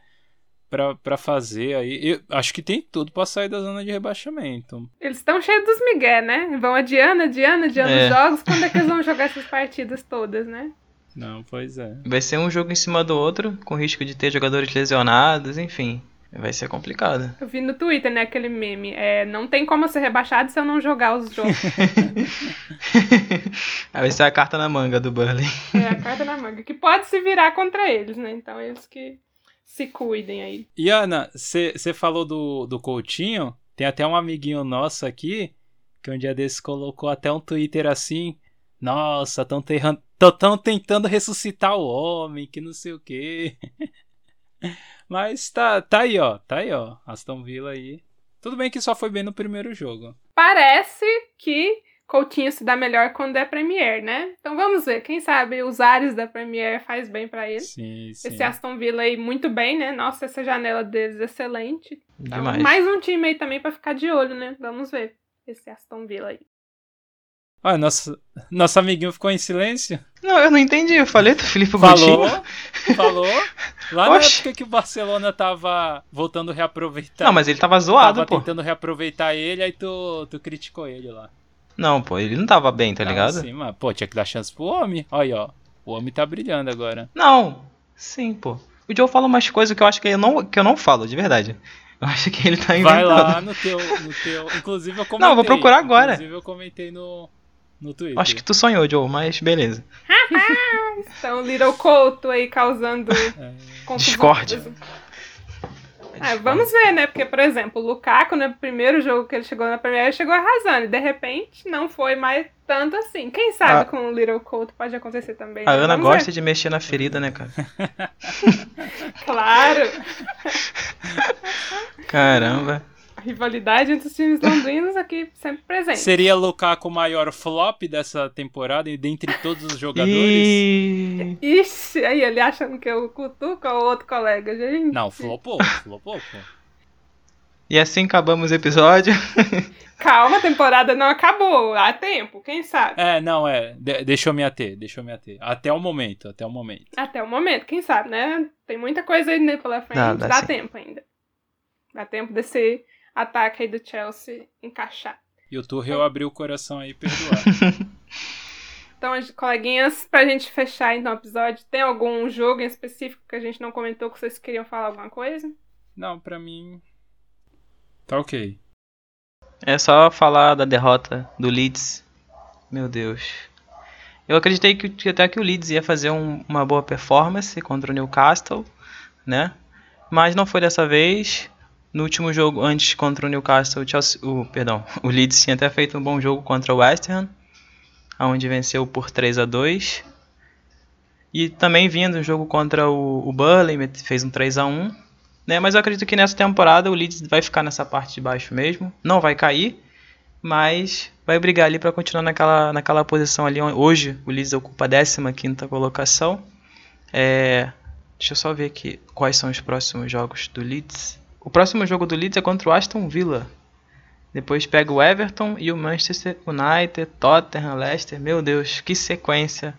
pra, pra fazer aí. Eu acho que tem tudo pra sair da zona de rebaixamento. Eles estão cheios dos migué, né? Vão adiando, adiando, adiando é. os jogos. Quando é que eles vão jogar essas partidas todas, né? Não, pois é. Vai ser um jogo em cima do outro, com risco de ter jogadores lesionados, enfim. Vai ser complicado. Eu vi no Twitter, né, aquele meme. É, não tem como ser rebaixado se eu não jogar os jogos. vai ser a carta na manga do Burley. É, a carta na manga. Que pode se virar contra eles, né? Então eles que se cuidem aí. E Ana, você falou do, do Coutinho? Tem até um amiguinho nosso aqui que um dia desse colocou até um Twitter assim. Nossa, estão tão tentando ressuscitar o homem, que não sei o quê. Mas tá, tá aí, ó. Tá aí, ó. Aston Villa aí. Tudo bem que só foi bem no primeiro jogo. Parece que Coutinho se dá melhor quando é Premier, né? Então vamos ver, quem sabe os ares da Premier faz bem para ele. Sim, sim. Esse Aston Villa aí muito bem, né? Nossa, essa janela deles é excelente. Então, mais um time aí também para ficar de olho, né? Vamos ver esse Aston Villa aí. Olha, nosso, nosso amiguinho ficou em silêncio. Não, eu não entendi. Eu falei do Felipe Falou, Coutinho. falou. Lá na Oxi. época que o Barcelona tava voltando a reaproveitar. Não, mas ele tava zoado, tava pô. tentando reaproveitar ele, aí tu, tu criticou ele lá. Não, pô, ele não tava bem, tá ligado? Assim, mas, pô, tinha que dar chance pro homem. Olha aí, ó. O homem tá brilhando agora. Não, sim, pô. O Joe fala umas coisas que eu acho que eu não, que eu não falo, de verdade. Eu acho que ele tá inventando. Vai lá no teu, no teu. Inclusive eu comentei. Não, eu vou procurar agora. Inclusive eu comentei no, no Twitter. Acho que tu sonhou, Joe, mas beleza. Então, Little Couto aí causando É, confusão. Discórdia. Ah, vamos ver, né? Porque, por exemplo, o Lukaku, no primeiro jogo que ele chegou na Premier, ele chegou arrasando. E de repente não foi mais tanto assim. Quem sabe Ah. com o Little Couto pode acontecer também. A né? Ana Vamos gosta ver. de mexer na ferida, né, cara? Claro. Caramba. Rivalidade entre os times londrinos aqui sempre presente. Seria Lukaku o maior flop dessa temporada e dentre todos os jogadores? E... Ixi, aí ele achando que eu cutuco ou outro colega, gente. Não, flopou, flopou, pô. e assim acabamos o episódio. Calma, a temporada não acabou. Há tempo, quem sabe? É, não, é. De- deixa eu me ater, deixa eu me ater. Até o momento, até o momento. Até o momento, quem sabe, né? Tem muita coisa aí né, pela frente. Dá, Dá, dá tempo ainda. Dá tempo desse ataque aí do Chelsea encaixar. E o Tuchel abriu o coração aí e perdoar. Então, as- coleguinhas, pra gente fechar então o episódio, tem algum jogo em específico que a gente não comentou que vocês queriam falar alguma coisa? não, pra mim. Tá ok. É só falar da derrota do Leeds. Meu Deus. Eu acreditei que, que até que o Leeds ia fazer um- uma boa performance contra o Newcastle, né? Mas não foi dessa vez. No último jogo antes contra o Newcastle, o, Chelsea, o perdão, o Leeds tinha até feito um bom jogo contra o West Ham, onde venceu por 3 a 2. E também vindo um jogo contra o, o Burnley, fez um 3 a 1 né? Mas eu acredito que nessa temporada o Leeds vai ficar nessa parte de baixo mesmo. Não vai cair, mas vai brigar ali para continuar naquela, naquela posição ali. Hoje o Leeds ocupa a 15ª colocação. É, deixa eu só ver aqui quais são os próximos jogos do Leeds. O próximo jogo do Leeds é contra o Aston Villa. Depois pega o Everton e o Manchester United, Tottenham, Leicester. Meu Deus, que sequência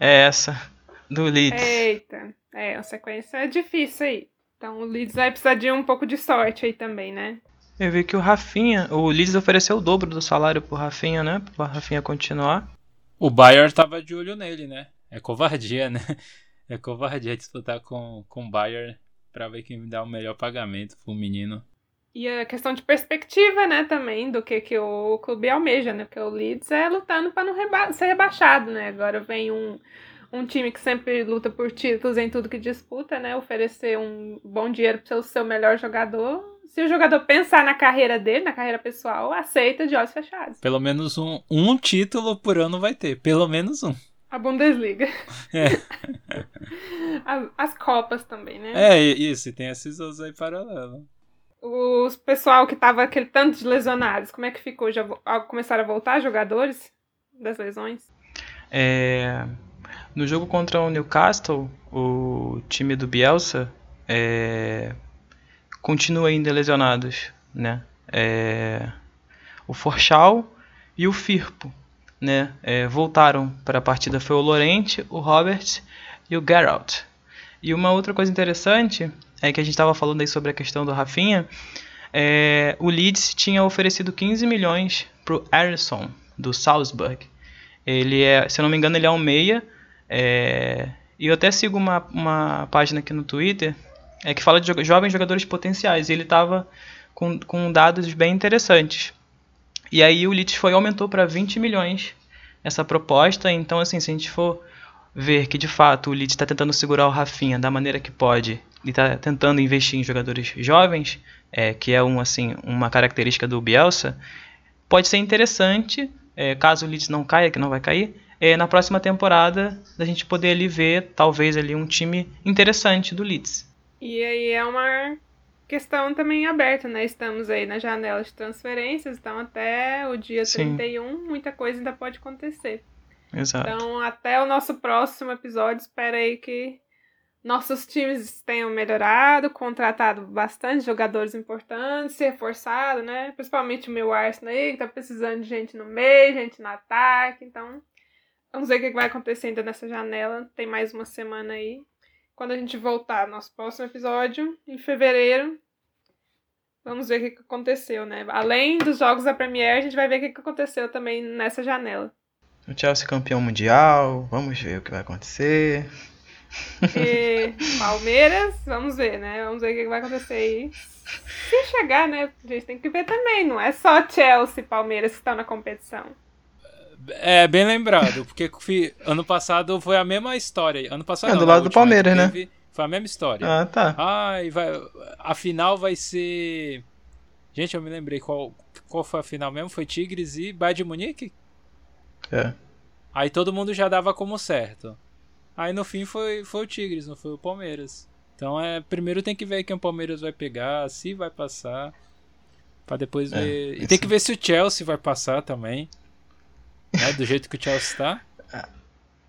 é essa do Leeds? Eita, é, a sequência é difícil aí. Então o Leeds vai precisar de um pouco de sorte aí também, né? Eu vi que o Rafinha, o Leeds ofereceu o dobro do salário pro Rafinha, né? Pro Rafinha continuar. O Bayern tava de olho nele, né? É covardia, né? É covardia disputar com, com o Bayern pra ver quem dá o melhor pagamento pro menino. E a questão de perspectiva, né, também, do que, que o clube almeja, né? Porque o Leeds é lutando para não reba ser rebaixado, né? Agora vem um, um time que sempre luta por títulos em tudo que disputa, né? Oferecer um bom dinheiro para o seu melhor jogador. Se o jogador pensar na carreira dele, na carreira pessoal, aceita de olhos fechados. Pelo menos um, um título por ano vai ter. Pelo menos um. A Bundesliga. É. as, as Copas também, né? É, isso, e tem esses outros aí paralelos. Os pessoal que tava aquele tanto de lesionados, como é que ficou? Já começaram a voltar jogadores das lesões? É, no jogo contra o Newcastle, o time do Bielsa é, continua ainda lesionados, né? É, o Forchal e o Firpo, né? É, voltaram para a partida foi o Lorente, o Robert e o Geralt. E uma outra coisa interessante é que a gente estava falando aí sobre a questão do Rafinha. é, o Leeds tinha oferecido 15 milhões para o Alisson do Salzburg. Ele é, se eu não me engano, ele é um meia. é, e eu até sigo uma, uma página aqui no Twitter é, que fala de jo- jovens jogadores potenciais. E ele estava com, com dados bem interessantes. E aí o Leeds foi aumentou para 20 milhões essa proposta. Então, assim, se a gente for ver que de fato o Leeds está tentando segurar o Rafinha da maneira que pode e está tentando investir em jogadores jovens, é, que é um, assim, uma característica do Bielsa, pode ser interessante, é, caso o Leeds não caia, que não vai cair, é, na próxima temporada da gente poder ali ver talvez ali um time interessante do Leeds. E aí é uma questão também aberta, né? Estamos aí na janela de transferências, então até o dia Sim. 31 muita coisa ainda pode acontecer. Exato. Então, até o nosso próximo episódio, espero aí que nossos times tenham melhorado, contratado bastante jogadores importantes, se reforçado, né? Principalmente o meu Arsenal aí, que tá precisando de gente no meio, gente no ataque. Então, vamos ver o que vai acontecer ainda nessa janela. Tem mais uma semana aí. Quando a gente voltar no nosso próximo episódio, em fevereiro, vamos ver o que que aconteceu, né? Além dos jogos da Premier, a gente vai ver o que que aconteceu também nessa janela. O Chelsea campeão mundial, vamos ver o que vai acontecer. E Palmeiras, vamos ver, né? Vamos ver o que que vai acontecer aí. Se chegar, né? A gente tem que ver também, não é só Chelsea e Palmeiras que estão na competição. É, bem lembrado, porque ano passado foi a mesma história. Ano passado É, não, do lado do Palmeiras, né? teve, Foi a mesma história. Ah, tá. Ai, vai, a final vai ser. Gente, eu me lembrei qual, qual foi a final mesmo? Foi Tigres e Bayern de Munique? É. Aí todo mundo já dava como certo. Aí no fim foi, foi o Tigres, não foi o Palmeiras. Então é, primeiro tem que ver quem o Palmeiras vai pegar, se vai passar. Pra depois É, ver. E tem que ver se o Chelsea vai passar também. Né, do jeito que o Chelsea tá.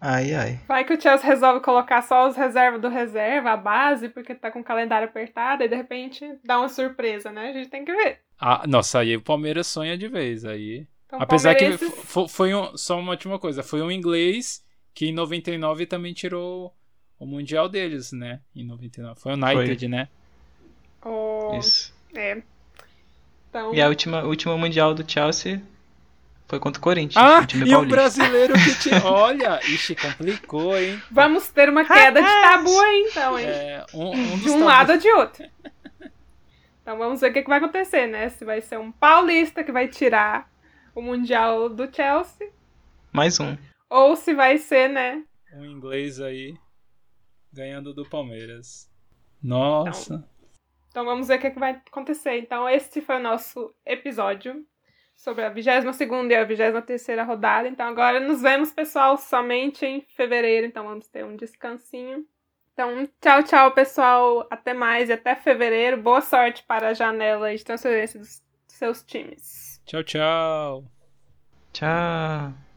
Ai, ai. Vai que o Chelsea resolve colocar só os reservas do reserva, a base, porque tá com o calendário apertado, e de repente dá uma surpresa, né? A gente tem que ver. Ah, nossa, aí o Palmeiras sonha de vez. Aí. Então, Apesar que palmeirenses- fo- foi um, só uma última coisa, foi um inglês que em 99 também tirou o mundial deles, né? Em 99. Foi o United, né? o- Isso. É. Então, E a última, última mundial do Chelsea foi contra o Corinthians. Ah, o time e o brasileiro que tinha. Olha, ixi, complicou, hein? vamos ter uma queda de tabu aí, então, hein? É, um, um de um tabus- lado ou de outro. Então vamos ver o que, que vai acontecer, né? Se vai ser um paulista que vai tirar o Mundial do Chelsea, Mais um. ou se vai ser, né? um inglês aí ganhando do Palmeiras. Nossa. Então vamos ver o que, que vai acontecer. Então esse foi o nosso episódio sobre a 22 e a 23 rodada. Então agora nos vemos, pessoal, somente em fevereiro. Então vamos ter um descansinho. Então, tchau, tchau, pessoal. Até mais e até fevereiro. Boa sorte para a janela de transferência dos seus times. Tchau, tchau. Tchau.